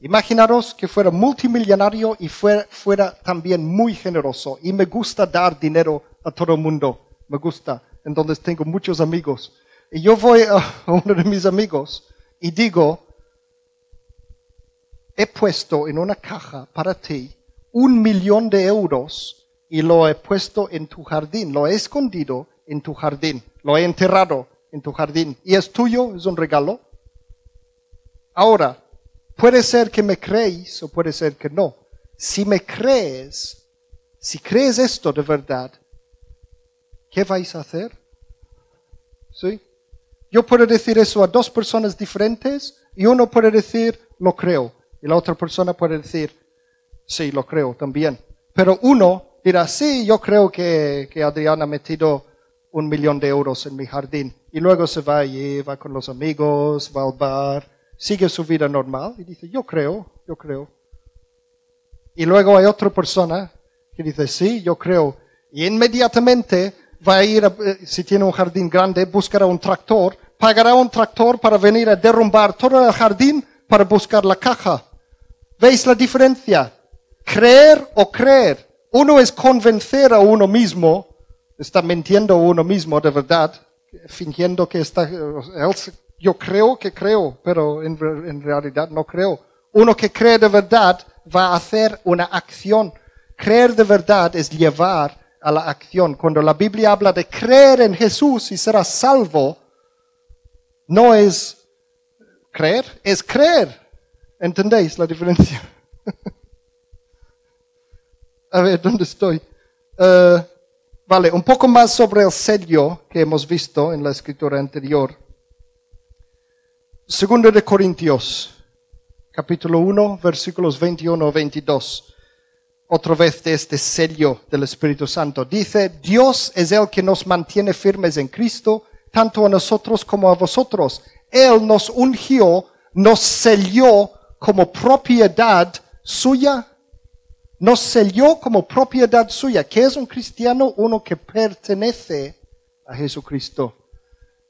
Imaginaros que fuera multimillonario y fuera, fuera, también muy generoso. Y me gusta dar dinero a todo el mundo. Me gusta. Entonces tengo muchos amigos. Y yo voy a uno de mis amigos y digo, he puesto en una caja para ti un millón de euros y lo he puesto en tu jardín. Lo he escondido en tu jardín. Lo he enterrado en tu jardín. Y es tuyo, es un regalo. Ahora, Puede ser que me creéis o puede ser que no. Si me crees, si crees esto de verdad, ¿qué vais a hacer? ¿Sí? Yo puedo decir eso a dos personas diferentes y uno puede decir, lo creo. Y la otra persona puede decir, Sí, lo creo también. Pero uno dirá, sí, yo creo que, que Adrián ha metido un millón de euros en mi jardín. Y luego se va allí, va con los amigos, va al bar, sigue su vida normal y dice, yo creo, yo creo. Y luego hay otra persona que dice, sí, yo creo. Y inmediatamente va a ir, eh, si tiene un jardín grande, buscará un tractor, pagará un tractor para venir a derrumbar todo el jardín para buscar la caja. ¿Veis la diferencia? Creer o creer. Uno es convencer a uno mismo, está mintiendo a uno mismo de verdad, fingiendo que está, yo creo que creo, pero en, en realidad no creo. Uno que cree de verdad va a hacer una acción. Creer de verdad es llevar a la acción. Cuando la Biblia habla de creer en Jesús y será salvo, no es creer, es creer. ¿Entendéis la diferencia? a ver, ¿dónde estoy? Eh, vale, un poco más sobre el sello que hemos visto en la escritura anterior. Segundo de Corintios, capítulo 1, versículos 21 a 22. Otra vez de este sello del Espíritu Santo. Dice, Dios es el que nos mantiene firmes en Cristo, tanto a nosotros como a vosotros. Él nos ungió, nos selló como propiedad suya nos selló como propiedad suya. ¿Qué es un cristiano? Uno que pertenece a Jesucristo.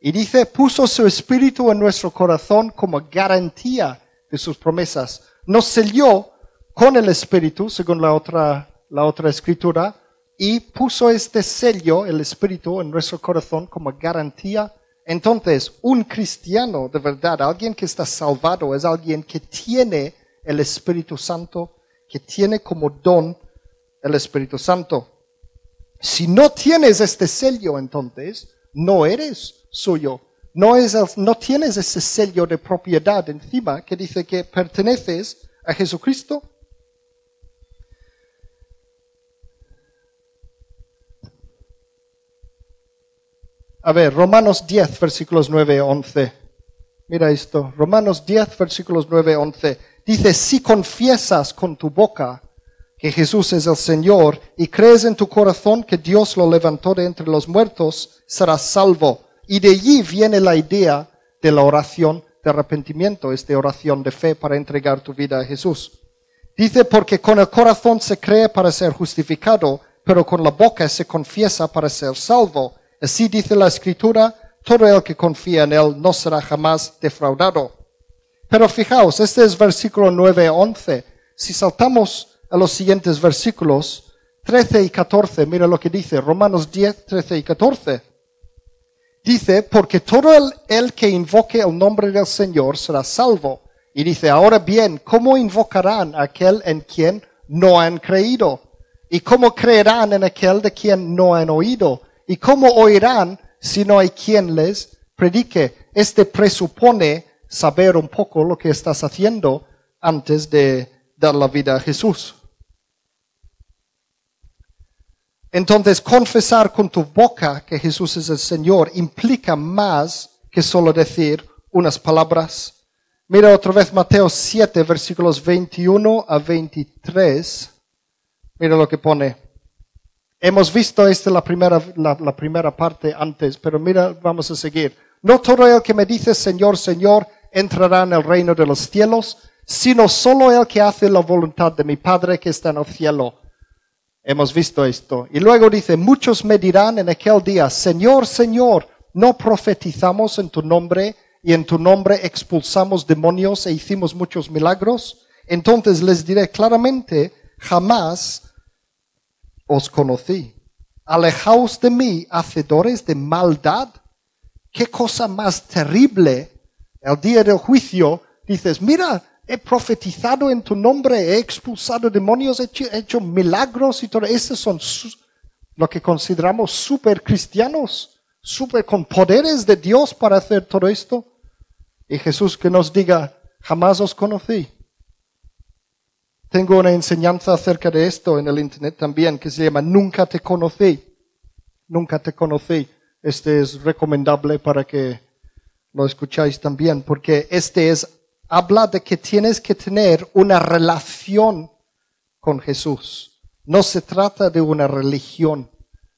Y dice, puso su espíritu en nuestro corazón como garantía de sus promesas. Nos selló con el espíritu, según la otra, la otra escritura, y puso este sello, el espíritu, en nuestro corazón como garantía. Entonces, un cristiano de verdad, alguien que está salvado, es alguien que tiene el Espíritu Santo que tiene como don el Espíritu Santo. Si no tienes este sello, entonces no eres suyo. No, es no tienes ese sello de propiedad encima que dice que perteneces a Jesucristo. A ver, Romanos 10, versículos 9 a 11. Mira esto, Romanos 10, versículos 9 a 11. Dice, si confiesas con tu boca que Jesús es el Señor y crees en tu corazón que Dios lo levantó de entre los muertos, serás salvo. Y de allí viene la idea de la oración de arrepentimiento, esta oración de fe para entregar tu vida a Jesús. Dice, porque con el corazón se cree para ser justificado, pero con la boca se confiesa para ser salvo. Así dice la Escritura, todo el que confía en Él no será jamás defraudado. Pero fijaos, este es versículo 9 a 11. Si saltamos a los siguientes versículos, 13 y 14, mira lo que dice, Romanos 10, 13 y 14. Dice, porque todo el, el que invoque el nombre del Señor será salvo. Y dice, ahora bien, ¿cómo invocarán a aquel en quien no han creído? ¿Y cómo creerán en aquel de quien no han oído? ¿Y cómo oirán si no hay quien les predique? Este presupone saber un poco lo que estás haciendo antes de dar la vida a Jesús. Entonces, confesar con tu boca que Jesús es el Señor implica más que solo decir unas palabras. Mira otra vez Mateo 7, versículos 21 a 23. Mira lo que pone. Hemos visto esta la primera, la primera parte antes, pero mira, vamos a seguir. No todo el que me dice Señor, Señor, entrará en el reino de los cielos, sino solo el que hace la voluntad de mi Padre que está en el cielo. Hemos visto esto. Y luego dice, muchos me dirán en aquel día, Señor, Señor, ¿no profetizamos en tu nombre y en tu nombre expulsamos demonios e hicimos muchos milagros? Entonces les diré claramente, jamás os conocí. Alejaos de mí, hacedores de maldad. ¿Qué cosa más terrible el día del juicio, dices, mira, he profetizado en tu nombre, he expulsado demonios, he hecho, milagros y todo. Esos son lo que consideramos super cristianos, super con poderes de Dios para hacer todo esto. Y Jesús que nos diga, jamás os conocí. Tengo una enseñanza acerca de esto en el Internet también que se llama Nunca te conocí. Nunca te conocí. Este es recomendable para que lo escucháis también, porque este es, habla de que tienes que tener una relación con Jesús. No se trata de una religión,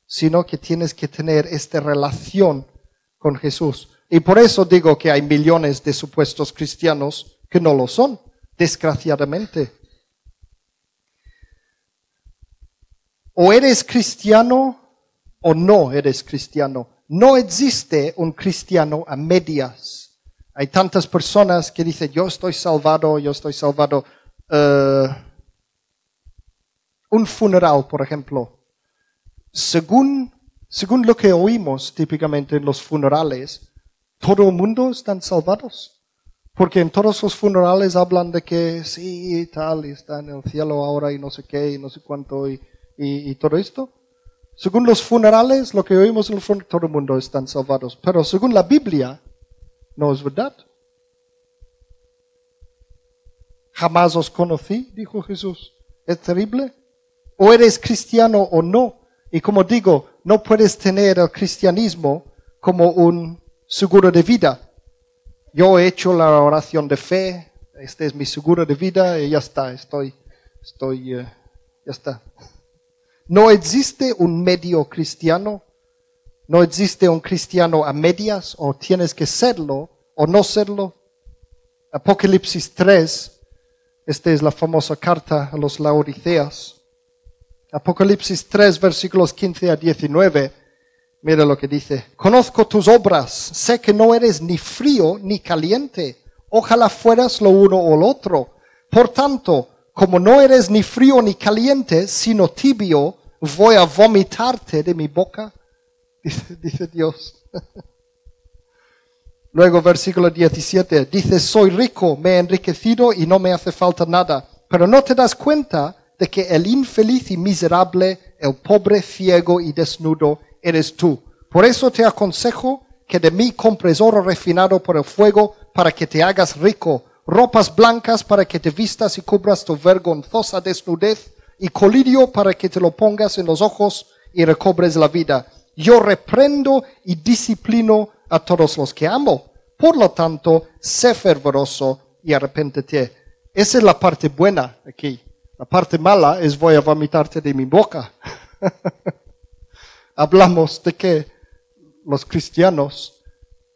sino que tienes que tener esta relación con Jesús. Y por eso digo que hay millones de supuestos cristianos que no lo son, desgraciadamente. O eres cristiano o no eres cristiano. No existe un cristiano a medias. Hay tantas personas que dicen, yo estoy salvado, yo estoy salvado. Eh, un funeral, por ejemplo. Según, según lo que oímos típicamente en los funerales, todo el mundo están salvados. Porque en todos los funerales hablan de que sí, tal, y está en el cielo ahora y no sé qué, y no sé cuánto, y, y, todo esto. Según los funerales, lo que oímos en el funeral, todo el mundo están salvados. Pero según la Biblia, no es verdad. Jamás os conocí, dijo Jesús. Es terrible. O eres cristiano o no. Y como digo, no puedes tener el cristianismo como un seguro de vida. Yo he hecho la oración de fe, este es mi seguro de vida y ya está, estoy, estoy, eh, ya está. No existe un medio cristiano, no existe un cristiano a medias, o tienes que serlo o no serlo. Apocalipsis 3, esta es la famosa carta a los laodiceas. Apocalipsis 3, versículos 15 a 19. Mira lo que dice. Conozco tus obras, sé que no eres ni frío ni caliente. Ojalá fueras lo uno o lo otro. Por tanto, como no eres ni frío ni caliente, sino tibio, voy a vomitarte de mi boca, dice, Dios. Luego versículo 17, dice, soy rico, me he enriquecido y no me hace falta nada, pero no te das cuenta de que el infeliz y miserable, el pobre, ciego y desnudo eres tú. Por eso te aconsejo que de mí compres oro refinado por el fuego para que te hagas rico, ropas blancas para que te vistas y cubras tu vergonzosa desnudez, y colirio para que te lo pongas en los ojos y recobres la vida. Yo reprendo y disciplino a todos los que amo. Por lo tanto, sé fervoroso y arrepéntete. Esa es la parte buena aquí. La parte mala es voy a vomitarte de mi boca. Hablamos de que los cristianos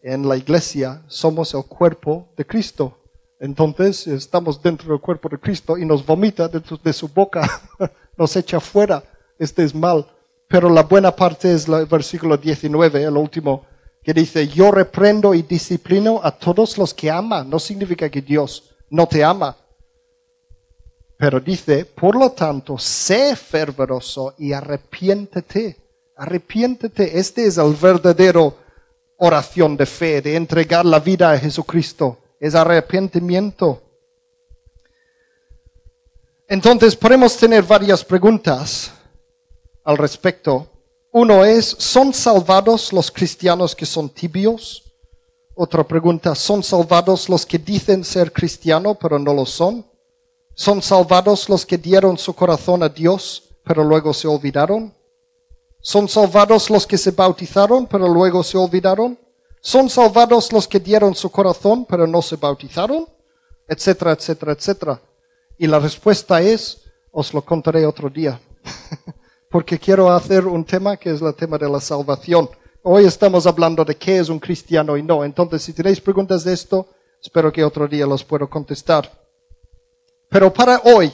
en la iglesia somos el cuerpo de Cristo. Entonces estamos dentro del cuerpo de Cristo y nos vomita de, su boca, nos echa fuera. Este es mal. Pero la buena parte es el versículo 19, el último, que dice, yo reprendo y disciplino a todos los que aman. No significa que Dios no te ama. Pero dice, por lo tanto, sé fervoroso y arrepiéntete. Arrepiéntete. Este es el verdadero oración de fe, de entregar la vida a Jesucristo es arrepentimiento. Entonces podemos tener varias preguntas al respecto. Uno es, ¿son salvados los cristianos que son tibios? Otra pregunta, ¿son salvados los que dicen ser cristianos pero no lo son? ¿Son salvados los que dieron su corazón a Dios pero luego se olvidaron? ¿Son salvados los que se bautizaron pero luego se olvidaron? ¿Son salvados los que dieron su corazón pero no se bautizaron? Etcétera, etcétera, etcétera. Y la respuesta es, os lo contaré otro día, porque quiero hacer un tema que es el tema de la salvación. Hoy estamos hablando de qué es un cristiano y no. Entonces, si tenéis preguntas de esto, espero que otro día los puedo contestar. Pero para hoy,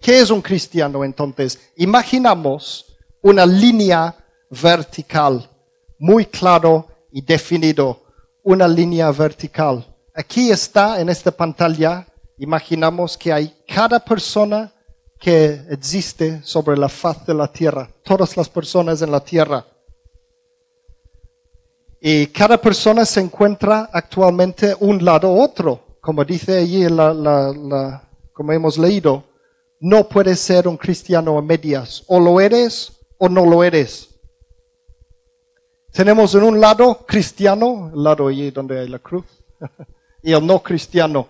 ¿qué es un cristiano entonces? Imaginamos una línea vertical, muy claro y definido una línea vertical. Aquí está en esta pantalla, imaginamos que hay cada persona que existe sobre la faz de la tierra, todas las personas en la tierra. Y cada persona se encuentra actualmente un lado u otro, como dice allí, como hemos leído, no puedes ser un cristiano a medias, o lo eres o no lo eres. Tenemos en un lado cristiano, el lado allí donde hay la cruz, y el no cristiano.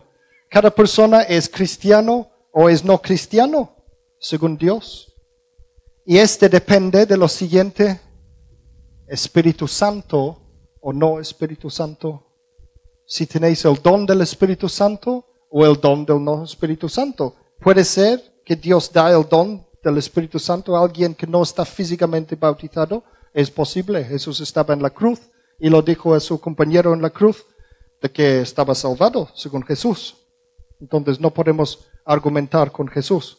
Cada persona es cristiano o es no cristiano, según Dios. Y este depende de lo siguiente, Espíritu Santo o no Espíritu Santo. Si tenéis el don del Espíritu Santo o el don del no Espíritu Santo. Puede ser que Dios da el don del Espíritu Santo a alguien que no está físicamente bautizado? Es posible. Jesús estaba en la cruz y lo dijo a su compañero en la cruz de que estaba salvado según Jesús. Entonces no podemos argumentar con Jesús.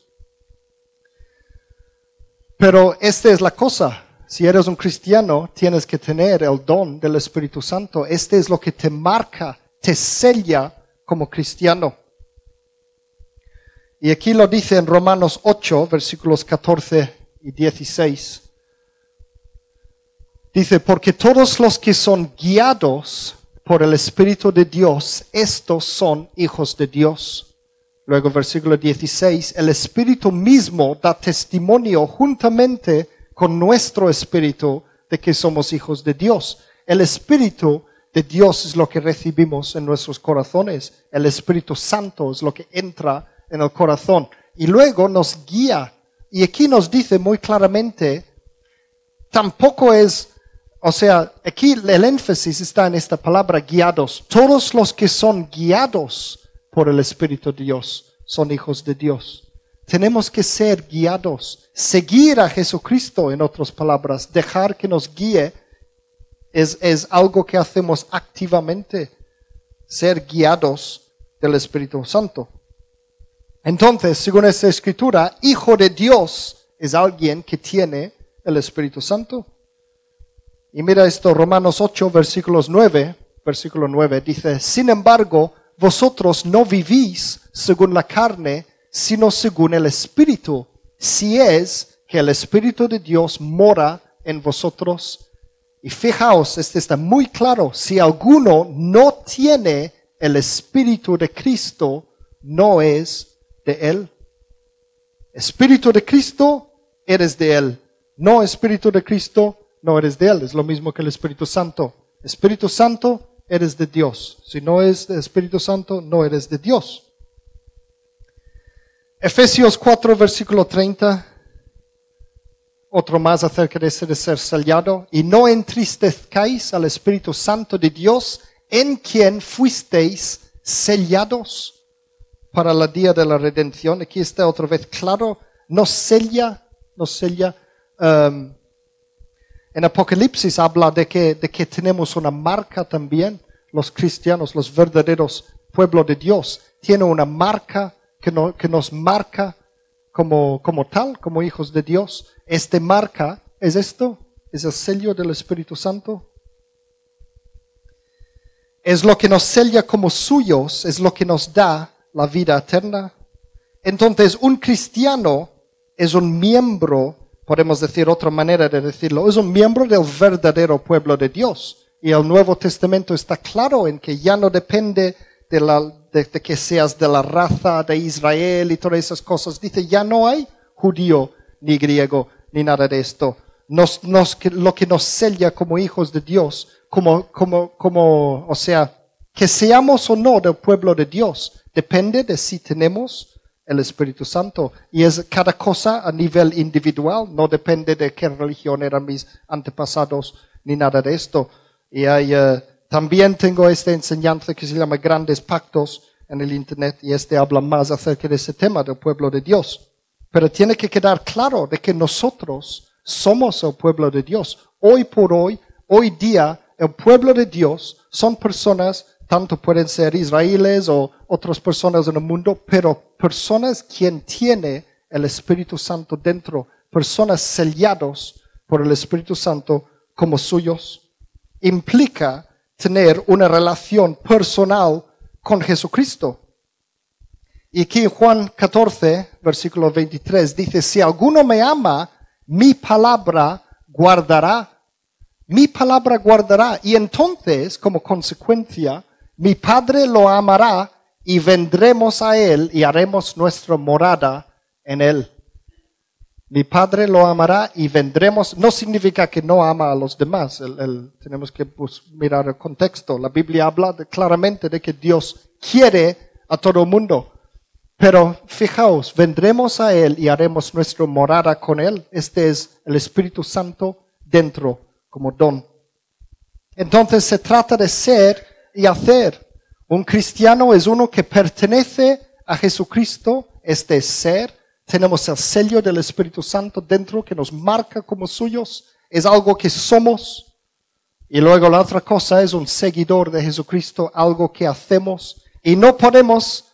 Pero esta es la cosa. Si eres un cristiano, tienes que tener el don del Espíritu Santo. Este es lo que te marca, te sella como cristiano. Y aquí lo dice en Romanos 8, versículos 14 y 16. Dice, porque todos los que son guiados por el Espíritu de Dios, estos son hijos de Dios. Luego versículo 16, el Espíritu mismo da testimonio juntamente con nuestro espíritu de que somos hijos de Dios. El Espíritu de Dios es lo que recibimos en nuestros corazones. El Espíritu Santo es lo que entra en el corazón. Y luego nos guía. Y aquí nos dice muy claramente, tampoco es, o sea, aquí el énfasis está en esta palabra guiados. Todos los que son guiados por el Espíritu de Dios son hijos de Dios. Tenemos que ser guiados, seguir a Jesucristo, en otras palabras, dejar que nos guíe, es, es algo que hacemos activamente, ser guiados del Espíritu Santo. Entonces, según esta escritura, hijo de Dios es alguien que tiene el Espíritu Santo. Y mira esto, Romanos 8, versículos 9, versículo 9, dice, sin embargo, vosotros no vivís según la carne, sino según el Espíritu, si es que el Espíritu de Dios mora en vosotros. Y fijaos, este está muy claro, si alguno no tiene el Espíritu de Cristo, no es de Él. Espíritu de Cristo, eres de Él. No Espíritu de Cristo, no eres de Él. Es lo mismo que el Espíritu Santo. Espíritu Santo, eres de Dios. Si no es de Espíritu Santo, no eres de Dios. Efesios 4, versículo 30. Otro más acerca de de ser sellado. Y no entristezcáis al Espíritu Santo de Dios, en quien fuisteis sellados para el día de la redención. Aquí está otra vez claro. Nos sella, nos sella. Um, en Apocalipsis habla de que, de que tenemos una marca también. Los cristianos, los verdaderos pueblo de Dios, tienen una marca que, nos marca como, como tal, como hijos de Dios. Este marca es esto, es el sello del Espíritu Santo. Es lo que nos sella como suyos, es lo que nos da la vida eterna. Entonces, un cristiano es un miembro, podemos decir otra manera de decirlo, es un miembro del verdadero pueblo de Dios. Y el Nuevo Testamento está claro en que ya no depende de la, de, que seas de la raza de Israel y todas esas cosas. Dice, ya no hay judío ni griego ni nada de esto. Nos, nos, lo que nos sella como hijos de Dios, como, como, como, o sea, que seamos o no del pueblo de Dios, depende de si tenemos el Espíritu Santo. Y es cada cosa a nivel individual, no depende de qué religión eran mis antepasados ni nada de esto. Y hay, uh, también tengo esta enseñanza que se llama Grandes Pactos en el Internet y este habla más acerca de ese tema del pueblo de Dios. Pero tiene que quedar claro de que nosotros somos el pueblo de Dios. Hoy por hoy, hoy día, el pueblo de Dios son personas, tanto pueden ser israelíes o otras personas en el mundo, pero personas quien tiene el Espíritu Santo dentro, personas sellados por el Espíritu Santo como suyos. Implica tener una relación personal con Jesucristo. Y aquí Juan 14, versículo 23, dice, si alguno me ama, mi palabra guardará. Mi palabra guardará. Y entonces, como consecuencia, mi Padre lo amará y vendremos a él y haremos nuestra morada en él. Mi Padre lo amará y vendremos. No significa que no ama a los demás. tenemos que mirar el contexto. La Biblia habla claramente de que Dios quiere a todo el mundo. Pero fijaos, vendremos a Él y haremos nuestra morada con Él. Este es el Espíritu Santo dentro como don. Entonces se trata de ser y hacer. Un cristiano es uno que pertenece a Jesucristo, este es ser, tenemos el sello del Espíritu Santo dentro que nos marca como suyos, es algo que somos. Y luego la otra cosa es un seguidor de Jesucristo, algo que hacemos. Y no podemos,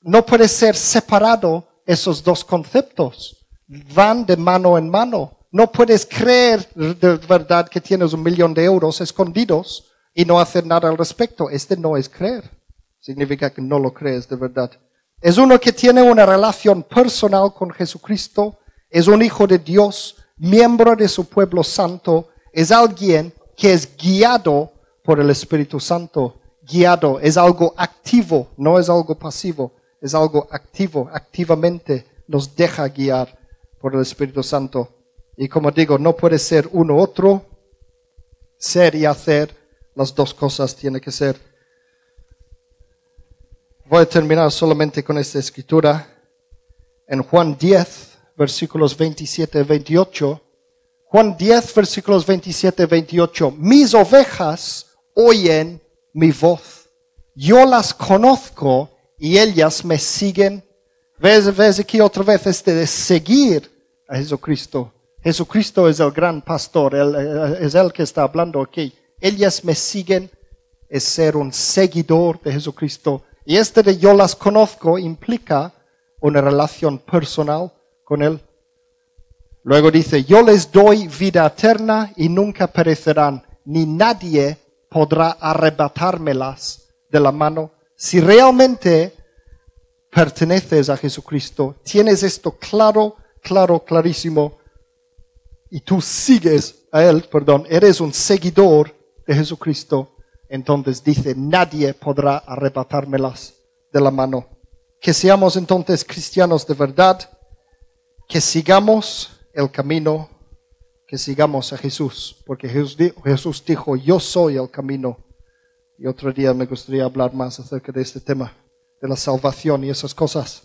no puede ser separado esos dos conceptos. Van de mano en mano. No puedes creer de verdad que tienes un millón de euros escondidos y no hacer nada al respecto. Este no es creer. Significa que no lo crees de verdad. Es uno que tiene una relación personal con Jesucristo. Es un hijo de Dios, miembro de su pueblo santo. Es alguien que es guiado por el Espíritu Santo. Guiado es algo activo, no es algo pasivo. Es algo activo, activamente nos deja guiar por el Espíritu Santo. Y como digo, no puede ser uno otro. Ser y hacer, las dos cosas tiene que ser. Voy a terminar solamente con esta escritura. En Juan 10, versículos 27 y 28. Juan 10, versículos 27 y 28. Mis ovejas oyen mi voz. Yo las conozco y ellas me siguen. ¿Ves, ves aquí otra vez este de seguir a Jesucristo? Jesucristo es el gran pastor, él, es el que está hablando aquí. Ellas me siguen, es ser un seguidor de Jesucristo. Y este de yo las conozco implica una relación personal con Él. Luego dice, yo les doy vida eterna y nunca perecerán, ni nadie podrá arrebatármelas de la mano. Si realmente perteneces a Jesucristo, tienes esto claro, claro, clarísimo, y tú sigues a Él, perdón, eres un seguidor de Jesucristo, entonces dice, nadie podrá arrebatármelas de la mano. Que seamos entonces cristianos de verdad, que sigamos el camino, que sigamos a Jesús, porque Jesús dijo, yo soy el camino. Y otro día me gustaría hablar más acerca de este tema, de la salvación y esas cosas.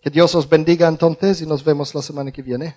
Que Dios os bendiga entonces y nos vemos la semana que viene.